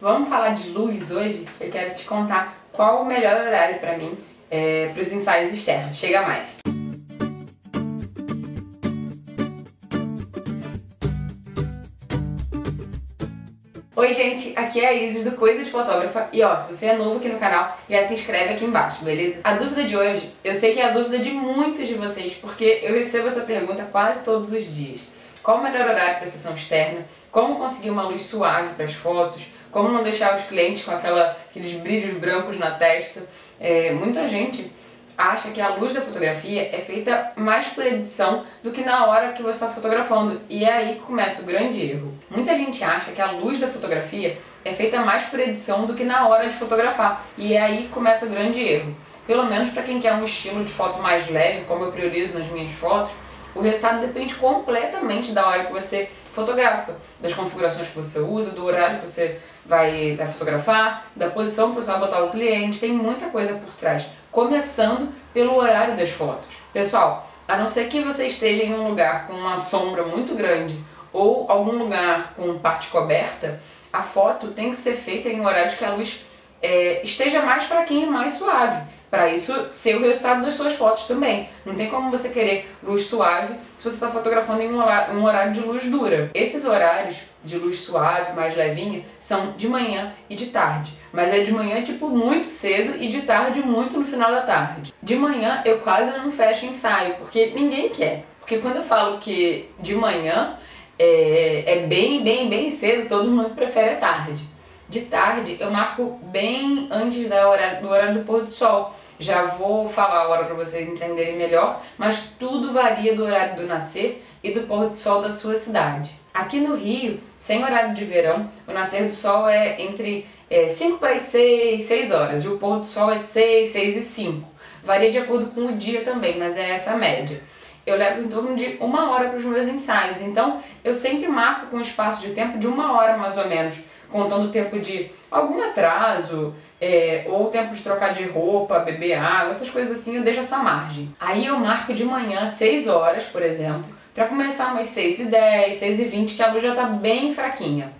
Vamos falar de luz hoje? Eu quero te contar qual o melhor horário para mim é, para os ensaios externos. Chega mais! Oi gente, aqui é a Isis do Coisa de Fotógrafa e ó, se você é novo aqui no canal, já se inscreve aqui embaixo, beleza? A dúvida de hoje, eu sei que é a dúvida de muitos de vocês, porque eu recebo essa pergunta quase todos os dias. Qual o melhor horário para sessão externa? Como conseguir uma luz suave para as fotos? Como não deixar os clientes com aquela, aqueles brilhos brancos na testa? É, muita gente acha que a luz da fotografia é feita mais por edição do que na hora que você está fotografando. E é aí que começa o grande erro. Muita gente acha que a luz da fotografia é feita mais por edição do que na hora de fotografar. E é aí que começa o grande erro. Pelo menos para quem quer um estilo de foto mais leve, como eu priorizo nas minhas fotos, o resultado depende completamente da hora que você fotografa, das configurações que você usa, do horário que você vai, vai fotografar, da posição que você vai botar o cliente, tem muita coisa por trás, começando pelo horário das fotos. Pessoal, a não ser que você esteja em um lugar com uma sombra muito grande ou algum lugar com parte coberta, a foto tem que ser feita em horários que a luz é, esteja mais fraquinha e mais suave para isso ser o resultado das suas fotos também. Não tem como você querer luz suave se você está fotografando em um horário, de luz dura. Esses horários de luz suave, mais levinha, são de manhã e de tarde. Mas é de manhã, tipo, muito cedo e de tarde, muito no final da tarde. De manhã eu quase não fecho ensaio, porque ninguém quer. Porque quando eu falo que de manhã é, é bem, bem, bem cedo, todo mundo prefere a tarde. De tarde eu marco bem antes da hora, do horário do pôr do sol. Já vou falar a hora para vocês entenderem melhor, mas tudo varia do horário do nascer e do pôr do sol da sua cidade. Aqui no Rio, sem horário de verão, o nascer do sol é entre é, 5 para as 6, 6 horas, e o pôr do sol é 6, 6 e 5. Varia de acordo com o dia também, mas é essa a média. Eu levo em torno de uma hora para os meus ensaios, então eu sempre marco com um espaço de tempo de uma hora mais ou menos contando o tempo de algum atraso, é, ou tempo de trocar de roupa, beber água, essas coisas assim, eu deixo essa margem. Aí eu marco de manhã 6 horas, por exemplo, para começar umas 6 e 10, 6 e 20, que a luz já está bem fraquinha.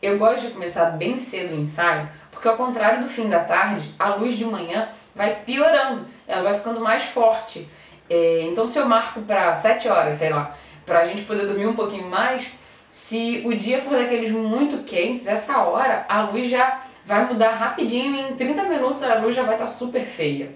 Eu gosto de começar bem cedo o ensaio, porque ao contrário do fim da tarde, a luz de manhã vai piorando, ela vai ficando mais forte. É, então se eu marco para 7 horas, sei lá, para a gente poder dormir um pouquinho mais, se o dia for daqueles muito quentes, essa hora a luz já vai mudar rapidinho em 30 minutos a luz já vai estar tá super feia.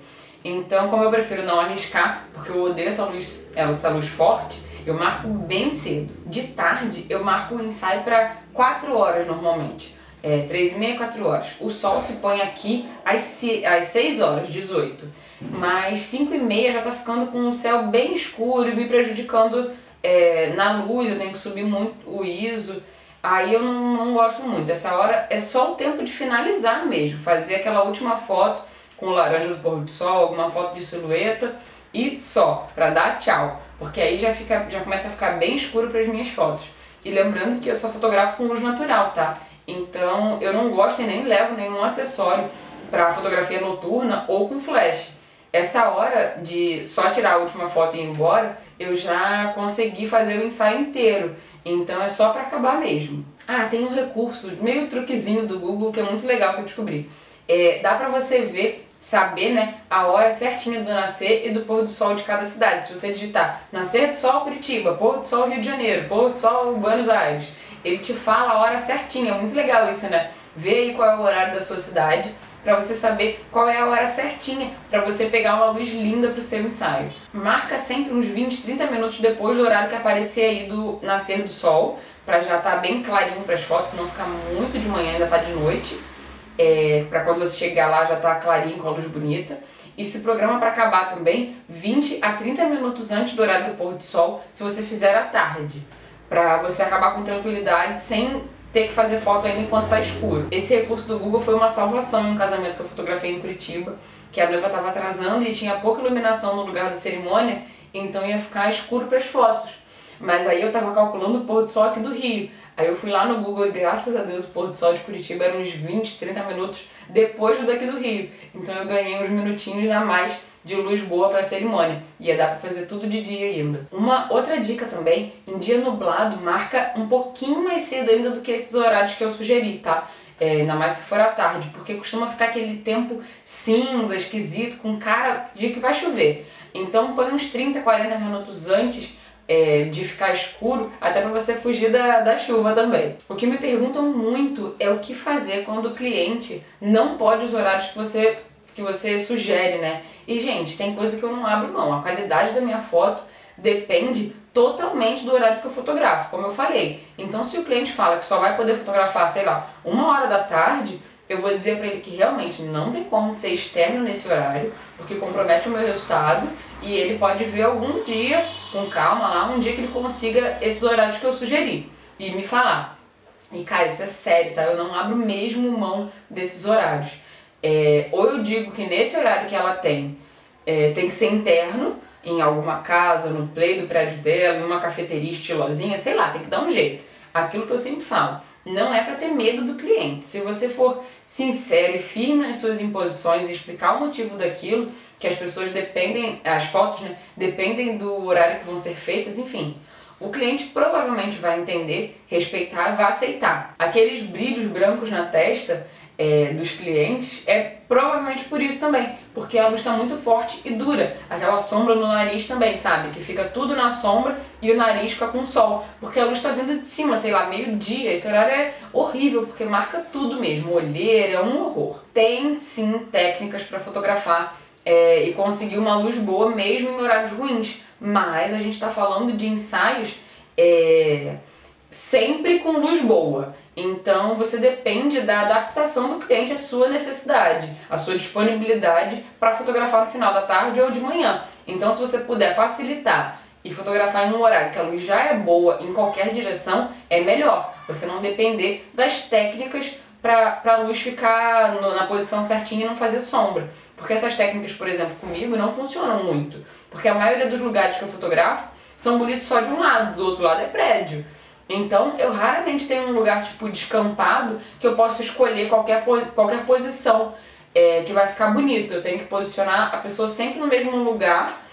Então, como eu prefiro não arriscar, porque eu odeio essa luz, essa luz forte, eu marco bem cedo. De tarde, eu marco o ensaio para 4 horas normalmente. É, 3 e meia, 4 horas. O sol se põe aqui às, às 6 horas, 18. Mas 5 e meia já tá ficando com o céu bem escuro e me prejudicando é, na luz, eu tenho que subir muito o ISO. Aí eu não, não gosto muito. Essa hora é só o tempo de finalizar mesmo, fazer aquela última foto com o laranja do pôr do sol, alguma foto de silhueta e só, pra dar tchau. Porque aí já, fica, já começa a ficar bem escuro para as minhas fotos. E lembrando que eu só fotografo com luz natural, tá? Então eu não gosto e nem levo nenhum acessório para fotografia noturna ou com flash. Essa hora de só tirar a última foto e ir embora, eu já consegui fazer o ensaio inteiro. Então é só para acabar mesmo. Ah, tem um recurso, meio truquezinho do Google que é muito legal que eu descobri. É, dá pra você ver, saber né, a hora certinha do nascer e do pôr do sol de cada cidade. Se você digitar nascer do sol Curitiba, pôr do sol Rio de Janeiro, pôr do sol Buenos Aires, ele te fala a hora certinha. É muito legal isso, né? Vê aí qual é o horário da sua cidade para você saber qual é a hora certinha para você pegar uma luz linda para o seu ensaio. Marca sempre uns 20, 30 minutos depois do horário que aparecer aí do nascer do sol, para já estar tá bem clarinho para as fotos, não ficar muito de manhã, ainda tá de noite. É, para quando você chegar lá já tá clarinho com a luz bonita. E se programa para acabar também 20 a 30 minutos antes do horário do pôr do sol, se você fizer à tarde, para você acabar com tranquilidade sem ter que fazer foto ainda enquanto tá escuro. Esse recurso do Google foi uma salvação em um casamento que eu fotografei em Curitiba, que a noiva estava atrasando e tinha pouca iluminação no lugar da cerimônia, então ia ficar escuro para as fotos. Mas aí eu estava calculando o pôr do sol aqui do Rio. Aí eu fui lá no Google e graças a Deus o pôr do sol de Curitiba era uns 20, 30 minutos depois do daqui do Rio. Então eu ganhei uns minutinhos a mais de luz boa para a cerimônia. Ia dar para fazer tudo de dia ainda. Uma outra dica também, em dia nublado, marca um pouquinho mais cedo ainda do que esses horários que eu sugeri, tá? é, ainda mais se for à tarde, porque costuma ficar aquele tempo cinza, esquisito, com cara de que vai chover. Então põe uns 30, 40 minutos antes é, de ficar escuro, até para você fugir da, da chuva também. O que me perguntam muito é o que fazer quando o cliente não pode os horários que você, que você sugere, né? E, gente, tem coisa que eu não abro mão. A qualidade da minha foto depende totalmente do horário que eu fotografo, como eu falei. Então, se o cliente fala que só vai poder fotografar, sei lá, uma hora da tarde, eu vou dizer para ele que realmente não tem como ser externo nesse horário, porque compromete o meu resultado e ele pode ver algum dia, com calma lá, um dia que ele consiga esses horários que eu sugeri e me falar. E cara, isso é sério, tá? Eu não abro mesmo mão desses horários. É, ou eu digo que nesse horário que ela tem, é, tem que ser interno, em alguma casa, no play do prédio dela, em uma cafeteria estilosinha, sei lá, tem que dar um jeito. Aquilo que eu sempre falo não é para ter medo do cliente. Se você for sincero e firme nas suas imposições e explicar o motivo daquilo, que as pessoas dependem, as fotos, né, dependem do horário que vão ser feitas, enfim. O cliente provavelmente vai entender, respeitar e vai aceitar. Aqueles brilhos brancos na testa é, dos clientes é provavelmente por isso também, porque a luz está muito forte e dura. Aquela sombra no nariz também, sabe? Que fica tudo na sombra e o nariz fica com sol, porque a luz está vindo de cima, sei lá, meio-dia. Esse horário é horrível, porque marca tudo mesmo. Olheira é um horror. Tem sim técnicas para fotografar é, e conseguir uma luz boa mesmo em horários ruins, mas a gente está falando de ensaios é, sempre com luz boa. Então você depende da adaptação do cliente à sua necessidade, à sua disponibilidade para fotografar no final da tarde ou de manhã. Então se você puder facilitar e fotografar em um horário que a luz já é boa em qualquer direção, é melhor. Você não depender das técnicas para a luz ficar no, na posição certinha e não fazer sombra. Porque essas técnicas, por exemplo, comigo não funcionam muito. Porque a maioria dos lugares que eu fotografo são bonitos só de um lado, do outro lado é prédio. Então, eu raramente tenho um lugar tipo descampado que eu possa escolher qualquer, qualquer posição é, que vai ficar bonito. Eu tenho que posicionar a pessoa sempre no mesmo lugar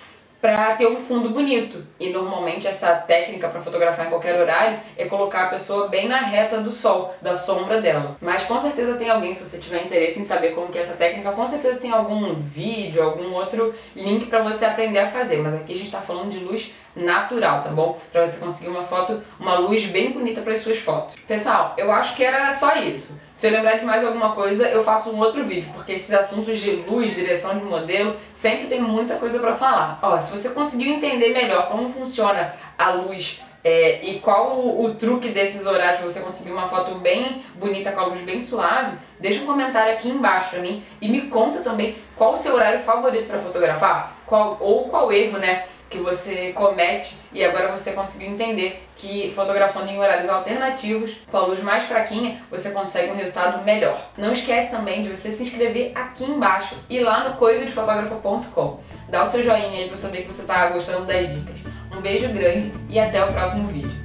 para ter um fundo bonito. E normalmente essa técnica para fotografar em qualquer horário é colocar a pessoa bem na reta do sol, da sombra dela. Mas com certeza tem alguém, se você tiver interesse em saber como que é essa técnica, com certeza tem algum vídeo, algum outro link para você aprender a fazer. Mas aqui a gente está falando de luz natural, tá bom? Para você conseguir uma foto, uma luz bem bonita para as suas fotos. Pessoal, eu acho que era só isso. Se eu lembrar de mais alguma coisa, eu faço um outro vídeo, porque esses assuntos de luz, direção de modelo, sempre tem muita coisa para falar. Ó, se você conseguiu entender melhor como funciona a luz é, e qual o, o, truque desses horários para você conseguir uma foto bem bonita com a luz bem suave, deixa um comentário aqui embaixo para mim e me conta também qual o seu horário favorito para fotografar, qual, ou qual erro, né, que você comete e agora você conseguiu entender que fotografando em horários alternativos, com a luz mais fraquinha, você consegue um resultado melhor. Não esquece também de você se inscrever aqui embaixo e lá no coisadefotografo.com. Dá o seu joinha aí pra saber que você tá gostando das dicas. Um beijo grande e até o próximo vídeo.